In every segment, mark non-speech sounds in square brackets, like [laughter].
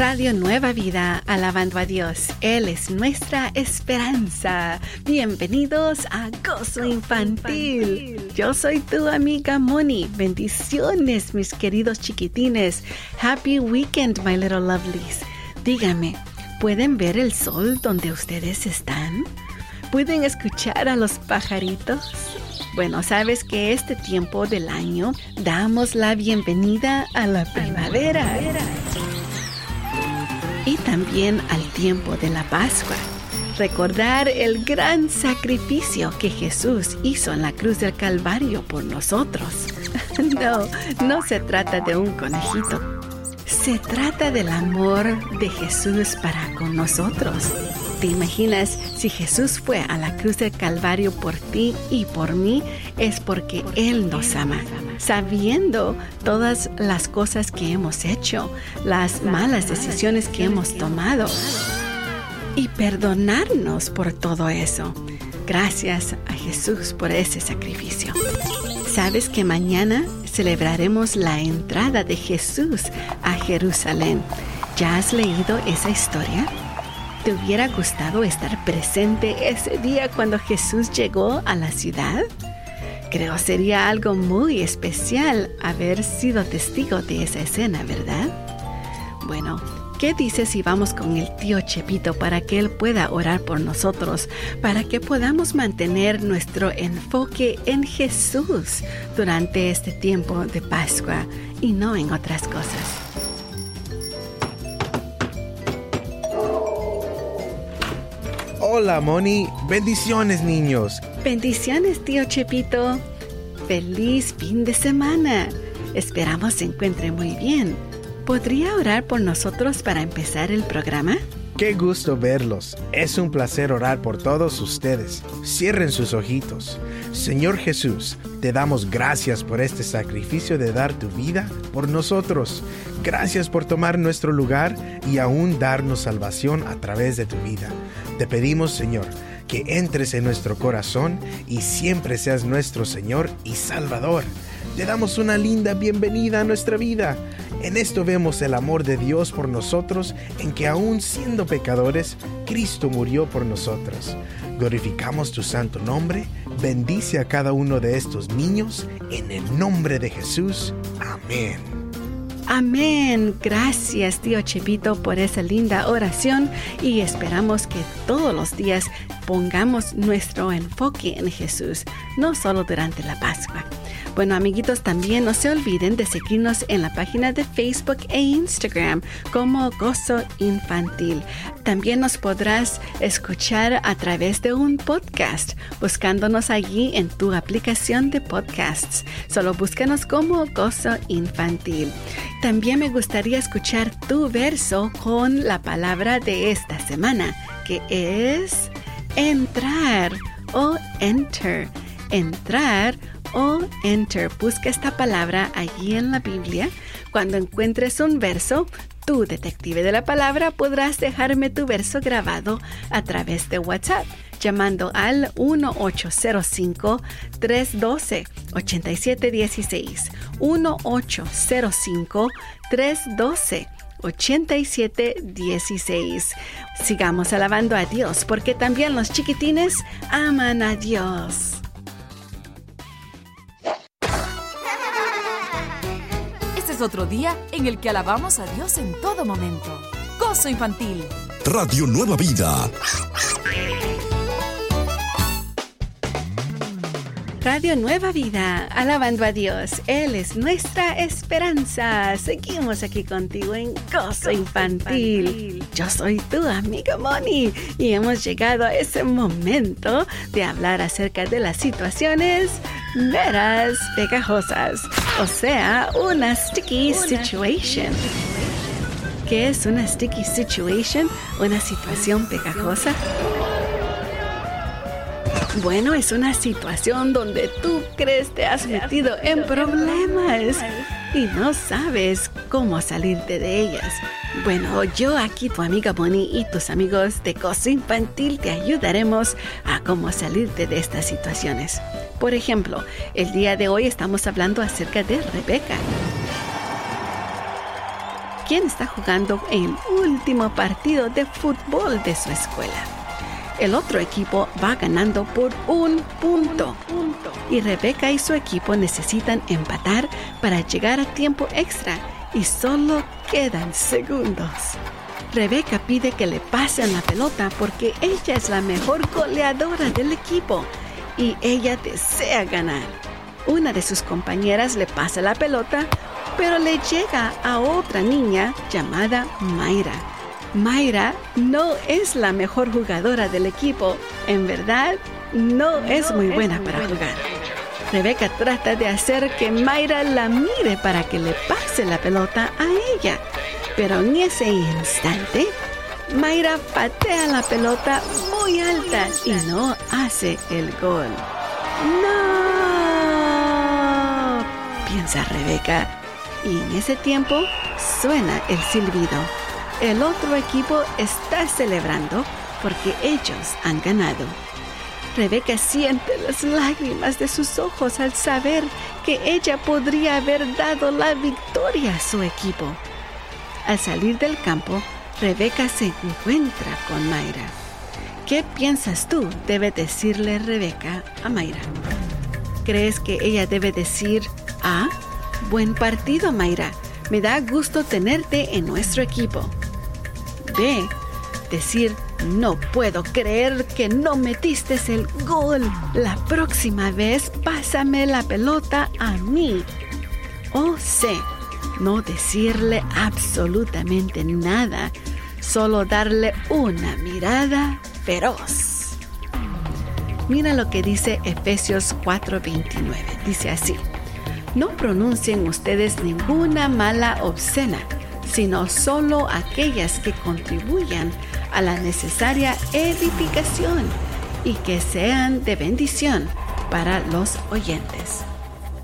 Radio Nueva Vida, alabando a Dios. Él es nuestra esperanza. Bienvenidos a Gozo Infantil. Yo soy tu amiga Moni. Bendiciones, mis queridos chiquitines. Happy weekend, my little lovelies. Dígame, ¿pueden ver el sol donde ustedes están? ¿Pueden escuchar a los pajaritos? Bueno, sabes que este tiempo del año damos la bienvenida a la primavera y también al tiempo de la Pascua. Recordar el gran sacrificio que Jesús hizo en la cruz del Calvario por nosotros. [laughs] No, no se trata de un conejito. Se trata del amor de Jesús para con nosotros. ¿Te imaginas si Jesús fue a la cruz del Calvario por ti y por mí? Es porque Él nos ama sabiendo todas las cosas que hemos hecho, las malas decisiones que hemos tomado y perdonarnos por todo eso. Gracias a Jesús por ese sacrificio. ¿Sabes que mañana celebraremos la entrada de Jesús a Jerusalén? ¿Ya has leído esa historia? ¿Te hubiera gustado estar presente ese día cuando Jesús llegó a la ciudad? Creo sería algo muy especial haber sido testigo de esa escena, ¿verdad? Bueno, ¿qué dices si vamos con el tío Chepito para que él pueda orar por nosotros, para que podamos mantener nuestro enfoque en Jesús durante este tiempo de Pascua y no en otras cosas? Hola, Moni. Bendiciones, niños. Bendiciones, tío Chepito. Feliz fin de semana. Esperamos se encuentre muy bien. ¿Podría orar por nosotros para empezar el programa? Qué gusto verlos. Es un placer orar por todos ustedes. Cierren sus ojitos. Señor Jesús, te damos gracias por este sacrificio de dar tu vida por nosotros. Gracias por tomar nuestro lugar y aún darnos salvación a través de tu vida. Te pedimos, Señor, que entres en nuestro corazón y siempre seas nuestro Señor y Salvador. Te damos una linda bienvenida a nuestra vida. En esto vemos el amor de Dios por nosotros, en que aún siendo pecadores, Cristo murió por nosotros. Glorificamos tu santo nombre, bendice a cada uno de estos niños, en el nombre de Jesús. Amén. Amén. Gracias, tío Chepito, por esa linda oración y esperamos que todos los días pongamos nuestro enfoque en Jesús, no solo durante la Pascua. Bueno, amiguitos, también no se olviden de seguirnos en la página de Facebook e Instagram como Gozo Infantil. También nos podrás escuchar a través de un podcast, buscándonos allí en tu aplicación de podcasts. Solo búscanos como Gozo Infantil. También me gustaría escuchar tu verso con la palabra de esta semana, que es entrar o enter. Entrar o enter. Busca esta palabra allí en la Biblia. Cuando encuentres un verso, tú, detective de la palabra, podrás dejarme tu verso grabado a través de WhatsApp llamando al 1805-312-8716. 1805-312-8716. Sigamos alabando a Dios porque también los chiquitines aman a Dios. Otro día en el que alabamos a Dios en todo momento. Gozo infantil. Radio Nueva Vida. Radio Nueva Vida, alabando a Dios. Él es nuestra esperanza. Seguimos aquí contigo en Gozo Infantil. Yo soy tu amiga Moni y hemos llegado a ese momento de hablar acerca de las situaciones veras pegajosas, o sea, una sticky situation. ¿Qué es una sticky situation? ¿Una situación pegajosa? Bueno, es una situación donde tú crees te has metido en problemas y no sabes cómo salirte de ellas. Bueno, yo aquí, tu amiga Bonnie y tus amigos de Cosa Infantil te ayudaremos a cómo salirte de estas situaciones. Por ejemplo, el día de hoy estamos hablando acerca de Rebeca. ¿Quién está jugando el último partido de fútbol de su escuela. El otro equipo va ganando por un punto. Y Rebeca y su equipo necesitan empatar para llegar a tiempo extra y solo quedan segundos. Rebeca pide que le pasen la pelota porque ella es la mejor goleadora del equipo y ella desea ganar. Una de sus compañeras le pasa la pelota, pero le llega a otra niña llamada Mayra. Mayra no es la mejor jugadora del equipo. En verdad, no es muy buena para jugar. Rebeca trata de hacer que Mayra la mire para que le pase la pelota a ella. Pero en ese instante, Mayra patea la pelota muy alta y no hace el gol. ¡No! piensa Rebeca. Y en ese tiempo suena el silbido. El otro equipo está celebrando porque ellos han ganado. Rebeca siente las lágrimas de sus ojos al saber que ella podría haber dado la victoria a su equipo. Al salir del campo, Rebeca se encuentra con Mayra. ¿Qué piensas tú debe decirle Rebeca a Mayra? ¿Crees que ella debe decir, ah, buen partido Mayra, me da gusto tenerte en nuestro equipo? Decir, no puedo creer que no metiste el gol. La próxima vez pásame la pelota a mí. O C. No decirle absolutamente nada, solo darle una mirada feroz. Mira lo que dice Efesios 4:29. Dice así, no pronuncien ustedes ninguna mala obscena, sino solo aquellas que contribuyan a la necesaria edificación y que sean de bendición para los oyentes.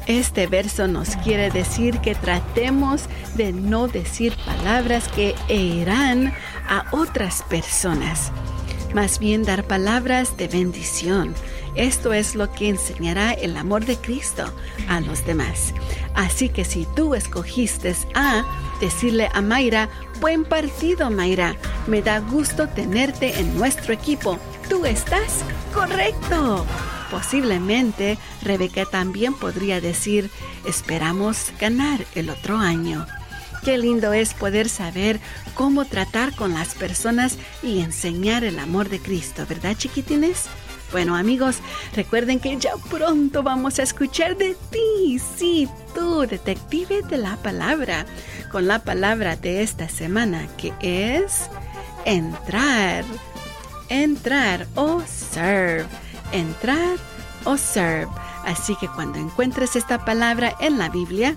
Este verso nos quiere decir que tratemos de no decir palabras que herirán a otras personas, más bien dar palabras de bendición. Esto es lo que enseñará el amor de Cristo a los demás. Así que si tú escogiste a decirle a Mayra, buen partido Mayra, me da gusto tenerte en nuestro equipo, tú estás correcto. Posiblemente Rebeca también podría decir, esperamos ganar el otro año. Qué lindo es poder saber cómo tratar con las personas y enseñar el amor de Cristo, ¿verdad chiquitines? Bueno amigos, recuerden que ya pronto vamos a escuchar de ti, sí, tú, detective de la palabra, con la palabra de esta semana que es entrar, entrar o serve, entrar o serve. Así que cuando encuentres esta palabra en la Biblia,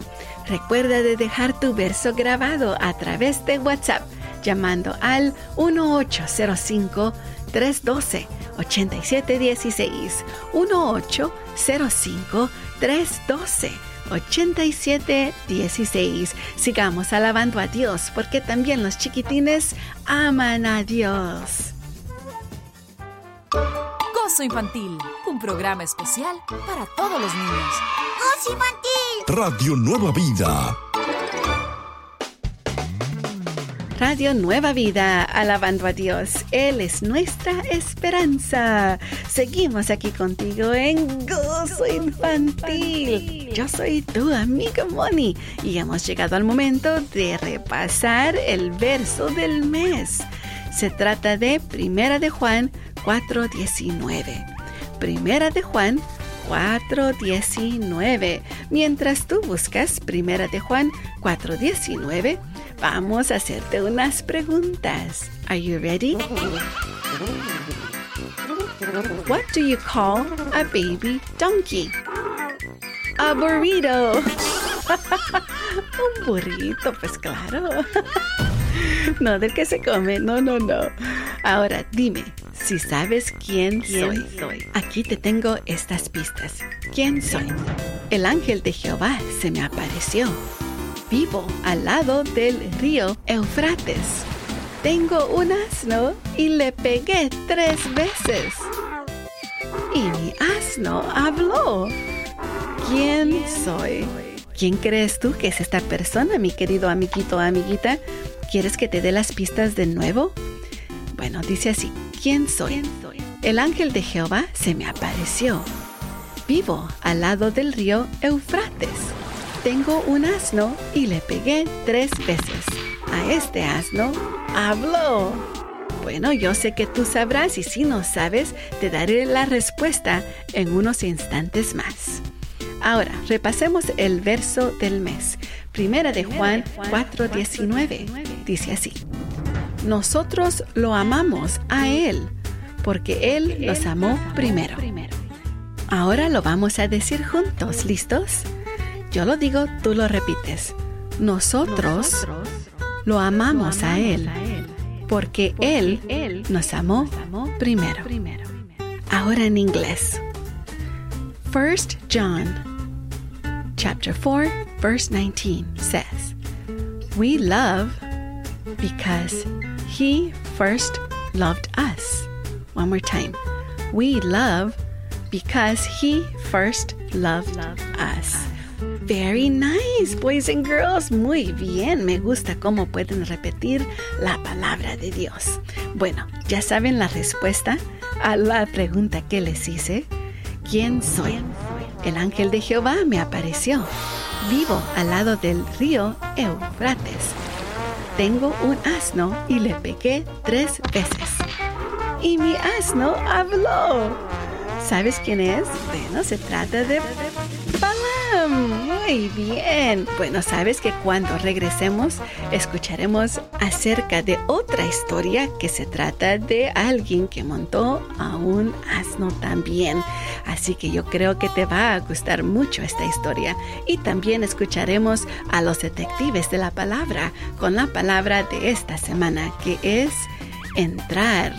recuerda de dejar tu verso grabado a través de WhatsApp llamando al 1805 312 8716 1805 312 8716. Sigamos alabando a Dios porque también los chiquitines aman a Dios. Gozo Infantil, un programa especial para todos los niños. Gozo Infantil. Radio Nueva Vida. Radio Nueva Vida, alabando a Dios. Él es nuestra esperanza. Seguimos aquí contigo en Gozo Infantil. Yo soy tu amiga Moni y hemos llegado al momento de repasar el verso del mes. Se trata de Primera de Juan 4:19. Primera de Juan 4:19. Mientras tú buscas Primera de Juan 4:19, vamos a hacerte unas preguntas. Are you ready? What do you call a baby donkey? A burrito. [laughs] Un burrito, pues claro. [laughs] No del que se come, no, no, no. Ahora dime, si sabes quién, soy. soy. Aquí te tengo estas pistas. ¿Quién soy? El ángel de Jehová se me apareció. Vivo al lado del río Eufrates. Tengo un asno y le pegué tres veces. Y mi asno habló. ¿Quién soy? ¿Quién crees tú que es esta persona, mi querido amiguito o amiguita? ¿Quieres que te dé las pistas de nuevo? Bueno, dice así, ¿quién soy? El ángel de Jehová se me apareció. Vivo al lado del río Eufrates. Tengo un asno y le pegué tres veces. A este asno habló. Bueno, yo sé que tú sabrás y si no sabes, te daré la respuesta en unos instantes más. Ahora, repasemos el verso del mes. Primera de Juan 4:19. Dice así. Nosotros lo amamos a Él, porque Él nos amó primero. Ahora lo vamos a decir juntos, ¿listos? Yo lo digo, tú lo repites. Nosotros lo amamos a Él, porque Él nos amó primero. Ahora en inglés. First John chapter 4, verse 19 says, We love because He first loved us. One more time. We love because He first loved us. Very nice, boys and girls. Muy bien. Me gusta cómo pueden repetir la palabra de Dios. Bueno, ya saben la respuesta a la pregunta que les hice. ¿Quién soy? el ángel de Jehová me apareció. Vivo al lado del río Eufrates. Tengo un asno y le pegué tres veces. Y mi asno habló. ¿Sabes quién es? Bueno, se trata de muy bien. Bueno, sabes que cuando regresemos escucharemos acerca de otra historia que se trata de alguien que montó a un asno también. Así que yo creo que te va a gustar mucho esta historia. Y también escucharemos a los detectives de la palabra con la palabra de esta semana que es entrar.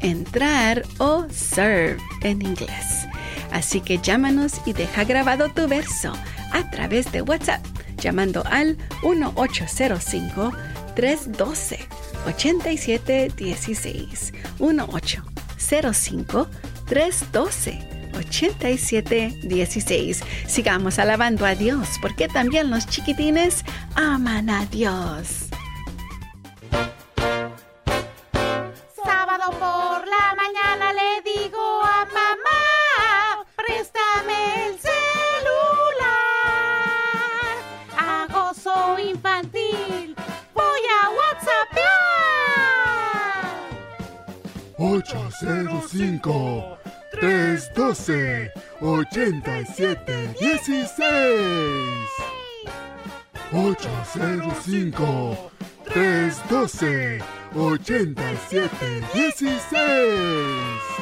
Entrar o serve en inglés. Así que llámanos y deja grabado tu verso a través de WhatsApp llamando al 1805 312 8716 1805 312 8716. Sigamos alabando a Dios, porque también los chiquitines aman a Dios. 17 16 805 312 87 16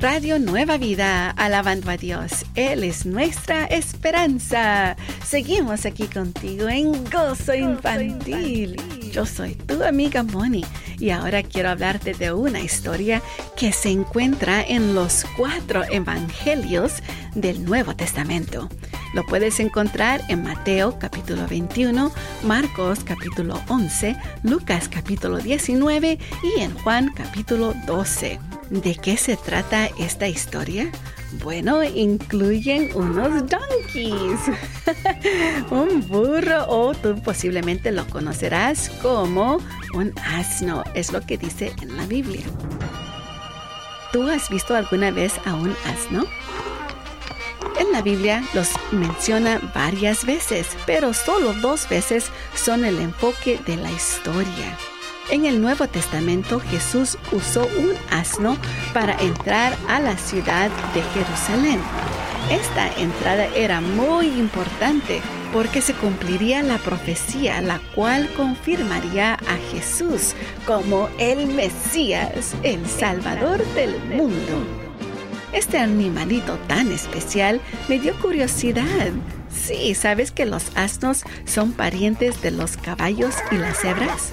Radio Nueva Vida, alabando a Dios. Él es nuestra esperanza. Seguimos aquí contigo en Gozo, Gozo infantil. infantil. Yo soy tu amiga Moni y ahora quiero hablarte de una historia que se encuentra en los cuatro evangelios del Nuevo Testamento. Lo puedes encontrar en Mateo capítulo 21, Marcos capítulo 11, Lucas capítulo 19 y en Juan capítulo 12. ¿De qué se trata esta historia? Bueno, incluyen unos donkeys, [laughs] un burro o tú posiblemente lo conocerás como un asno, es lo que dice en la Biblia. ¿Tú has visto alguna vez a un asno? En la Biblia los menciona varias veces, pero solo dos veces son el enfoque de la historia. En el Nuevo Testamento Jesús usó un asno para entrar a la ciudad de Jerusalén. Esta entrada era muy importante porque se cumpliría la profecía, la cual confirmaría a Jesús como el Mesías, el Salvador del mundo. Este animalito tan especial me dio curiosidad. Sí, ¿sabes que los asnos son parientes de los caballos y las cebras?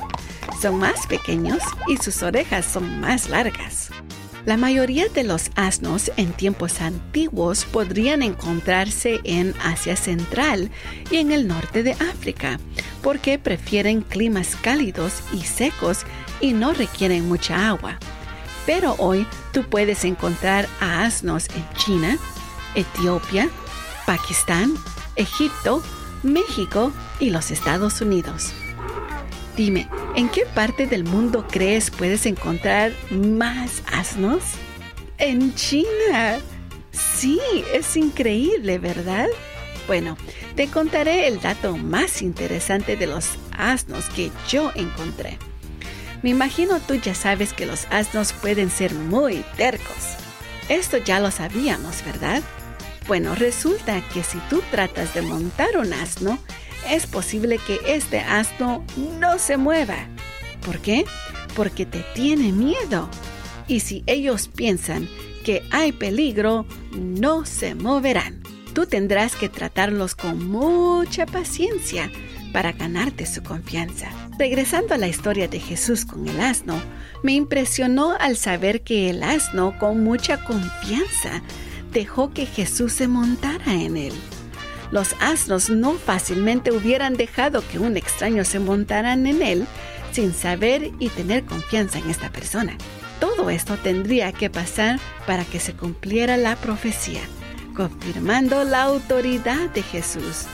Son más pequeños y sus orejas son más largas. La mayoría de los asnos en tiempos antiguos podrían encontrarse en Asia Central y en el norte de África, porque prefieren climas cálidos y secos y no requieren mucha agua. Pero hoy tú puedes encontrar a asnos en China, Etiopía, Pakistán, Egipto, México y los Estados Unidos. Dime, ¿en qué parte del mundo crees puedes encontrar más asnos? En China. Sí, es increíble, ¿verdad? Bueno, te contaré el dato más interesante de los asnos que yo encontré. Me imagino tú ya sabes que los asnos pueden ser muy tercos. Esto ya lo sabíamos, ¿verdad? Bueno, resulta que si tú tratas de montar un asno, es posible que este asno no se mueva. ¿Por qué? Porque te tiene miedo. Y si ellos piensan que hay peligro, no se moverán. Tú tendrás que tratarlos con mucha paciencia para ganarte su confianza. Regresando a la historia de Jesús con el asno, me impresionó al saber que el asno con mucha confianza dejó que Jesús se montara en él. Los asnos no fácilmente hubieran dejado que un extraño se montara en él sin saber y tener confianza en esta persona. Todo esto tendría que pasar para que se cumpliera la profecía, confirmando la autoridad de Jesús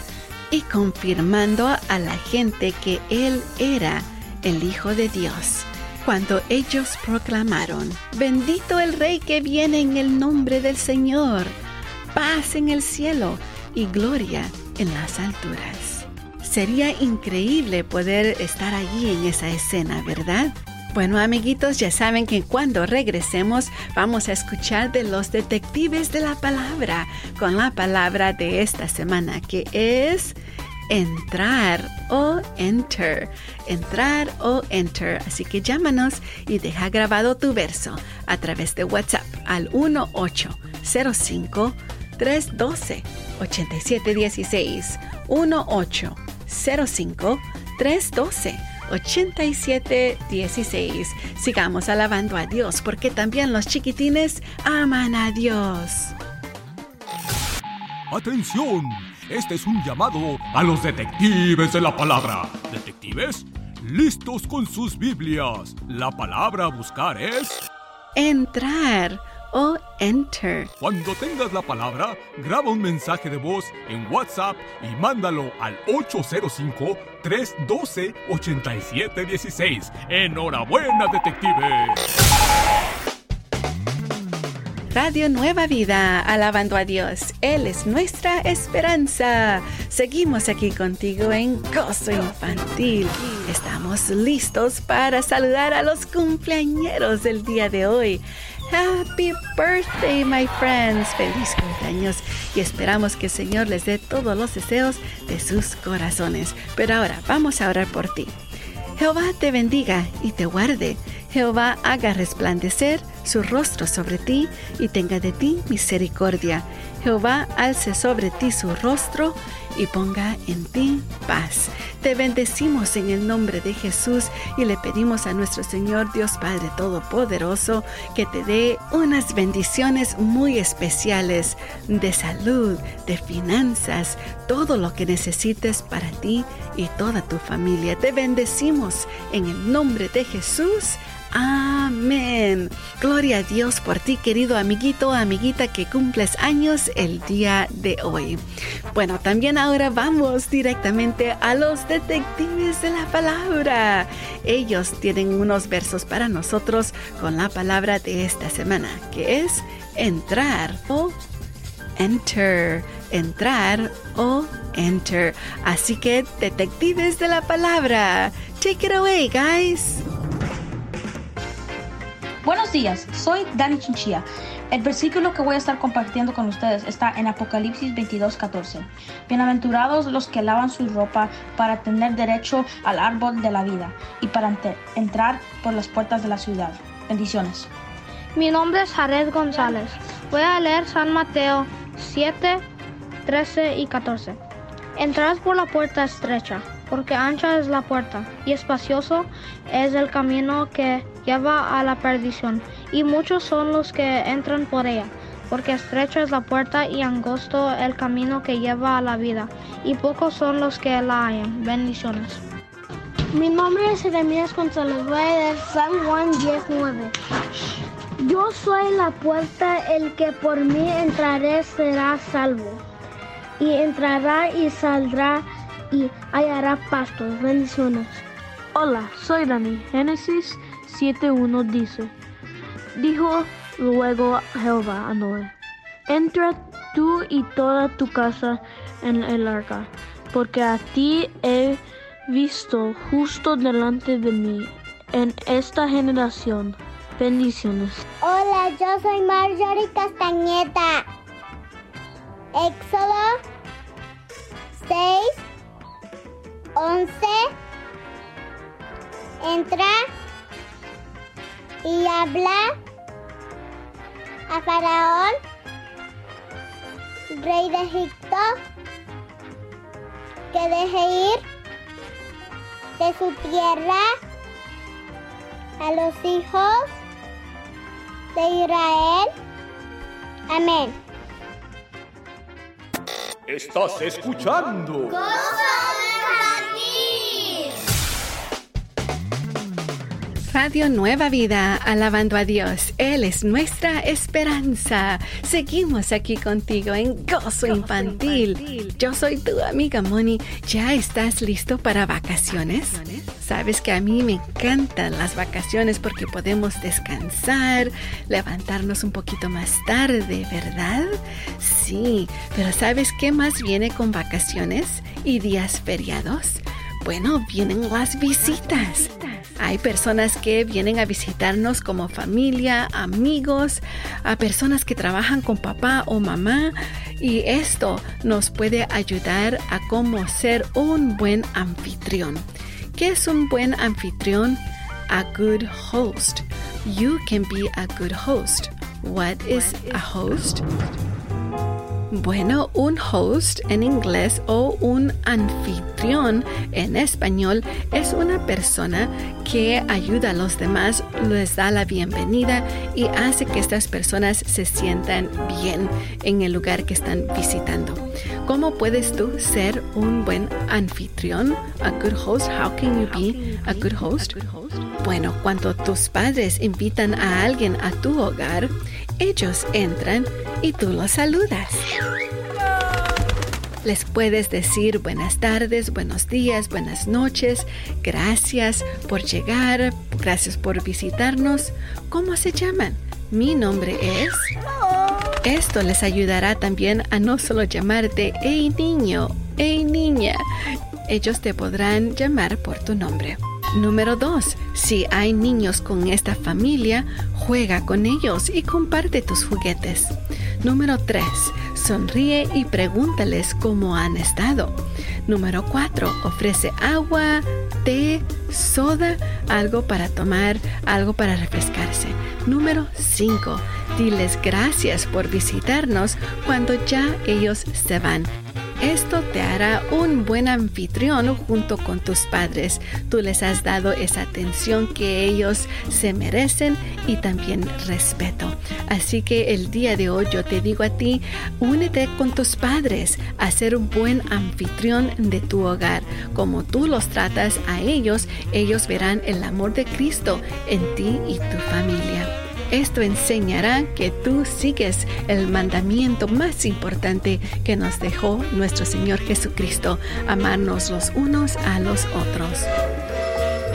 y confirmando a la gente que Él era el Hijo de Dios. Cuando ellos proclamaron, bendito el Rey que viene en el nombre del Señor, paz en el cielo y gloria en las alturas. Sería increíble poder estar allí en esa escena, ¿verdad? Bueno, amiguitos, ya saben que cuando regresemos vamos a escuchar de los detectives de la palabra con la palabra de esta semana que es entrar o enter. Entrar o enter. Así que llámanos y deja grabado tu verso a través de WhatsApp al 1805 312 8716 1805 312 8716. Sigamos alabando a Dios porque también los chiquitines aman a Dios. ¡Atención! Este es un llamado a los detectives de la palabra. ¿Detectives? Listos con sus Biblias. La palabra a buscar es... Entrar o enter. Cuando tengas la palabra, graba un mensaje de voz en WhatsApp y mándalo al 805-312-8716. Enhorabuena, detective. Radio Nueva Vida, alabando a Dios. Él es nuestra esperanza. Seguimos aquí contigo en Gozo Infantil. Estamos listos para saludar a los cumpleañeros del día de hoy. Happy birthday, my friends. Feliz cumpleaños y esperamos que el Señor les dé todos los deseos de sus corazones. Pero ahora vamos a orar por ti. Jehová te bendiga y te guarde. Jehová haga resplandecer su rostro sobre ti y tenga de ti misericordia. Jehová alce sobre ti su rostro y ponga en ti paz. Te bendecimos en el nombre de Jesús y le pedimos a nuestro Señor Dios Padre Todopoderoso que te dé unas bendiciones muy especiales de salud, de finanzas, todo lo que necesites para ti y toda tu familia. Te bendecimos en el nombre de Jesús. Amén. Gloria a Dios por ti, querido amiguito, amiguita que cumples años el día de hoy. Bueno, también ahora vamos directamente a los detectives de la palabra. Ellos tienen unos versos para nosotros con la palabra de esta semana, que es entrar o enter. Entrar o enter. Así que, detectives de la palabra, take it away, guys. Buenos días, soy Dani Chinchilla. El versículo que voy a estar compartiendo con ustedes está en Apocalipsis 22:14. Bienaventurados los que lavan su ropa para tener derecho al árbol de la vida y para entrar por las puertas de la ciudad. Bendiciones. Mi nombre es Jared González. Voy a leer San Mateo 7, 13 y 14. Entrad por la puerta estrecha porque ancha es la puerta y espacioso es el camino que lleva a la perdición, y muchos son los que entran por ella, porque estrecha es la puerta y angosto el camino que lleva a la vida, y pocos son los que la hallan. Bendiciones. Mi nombre es Jeremías González, voy a leer San Juan 19. Yo soy la puerta, el que por mí entraré será salvo. Y entrará y saldrá y hallará pastos. Bendiciones. Hola, soy Dani. Génesis 7.1 dice, dijo luego Jehová a Noé, entra tú y toda tu casa en el arca, porque a ti he visto justo delante de mí en esta generación. Bendiciones. Hola, yo soy Marjorie Castañeta. Éxodo 6, 11. Entra y habla a Faraón, rey de Egipto, que deje ir de su tierra a los hijos de Israel. Amén. Estás escuchando. Radio Nueva Vida, alabando a Dios. Él es nuestra esperanza. Seguimos aquí contigo en Gozo, Infantil. Yo soy tu amiga Moni. ¿Ya estás listo para vacaciones? Sabes que a mí me encantan las vacaciones porque podemos descansar, levantarnos un poquito más tarde, ¿verdad? Sí, pero ¿sabes qué más viene con vacaciones y días feriados? Bueno, vienen las visitas. Hay personas que vienen a visitarnos como familia, amigos, a personas que trabajan con papá o mamá y esto nos puede ayudar a cómo ser un buen anfitrión. ¿Qué es un buen anfitrión? A good host. You can be a good host. What is a host? Bueno, un host en inglés o un anfitrión en español es una persona que ayuda a los demás, les da la bienvenida y hace que estas personas se sientan bien en el lugar que están visitando. ¿Cómo puedes tú ser un buen anfitrión? A good host. How can you be a good host? Bueno, cuando tus padres invitan a alguien a tu hogar, ellos entran y tú los saludas. Les puedes decir buenas tardes, buenos días, buenas noches, gracias por llegar, gracias por visitarnos. ¿Cómo se llaman? Mi nombre es... Esto les ayudará también a no solo llamarte hey niño, hey niña. Ellos te podrán llamar por tu nombre. Número 2. Si hay niños con esta familia, juega con ellos y comparte tus juguetes. Número 3. Sonríe y pregúntales cómo han estado. Número 4. Ofrece agua, té, soda, algo para tomar, algo para refrescarse. Número 5. Diles gracias por visitarnos cuando ya ellos se van. Te hará un buen anfitrión junto con tus padres. Tú les has dado esa atención que ellos se merecen y también respeto. Así que el día de hoy yo te digo a ti, únete con tus padres a ser un buen anfitrión de tu hogar. Como tú los tratas a ellos, ellos verán el amor de Cristo en ti y tu familia. Esto enseñará que tú sigues el mandamiento más importante que nos dejó nuestro Señor Jesucristo, amarnos los unos a los otros.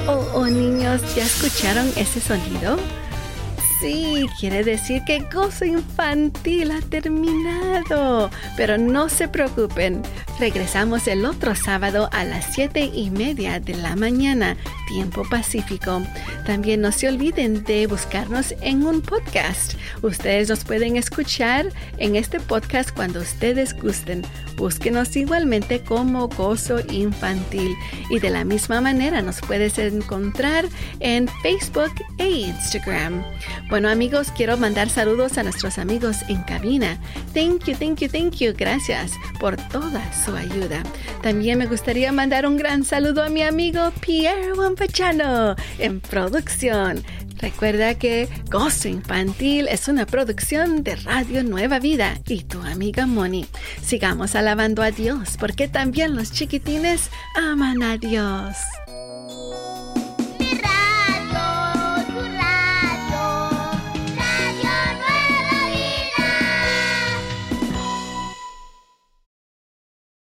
Oh, oh niños, ¿ya escucharon ese sonido? Sí, quiere decir que Gozo Infantil ha terminado. Pero no se preocupen, regresamos el otro sábado a las 7 y media de la mañana, tiempo pacífico. También no se olviden de buscarnos en un podcast. Ustedes nos pueden escuchar en este podcast cuando ustedes gusten. Búsquenos igualmente como Gozo Infantil. Y de la misma manera nos puedes encontrar en Facebook e Instagram. Bueno amigos, quiero mandar saludos a nuestros amigos en cabina. Thank you, thank you, thank you. Gracias por toda su ayuda. También me gustaría mandar un gran saludo a mi amigo Pierre Wampachano en producción. Recuerda que Gozo Infantil es una producción de Radio Nueva Vida y tu amiga Moni. Sigamos alabando a Dios porque también los chiquitines aman a Dios.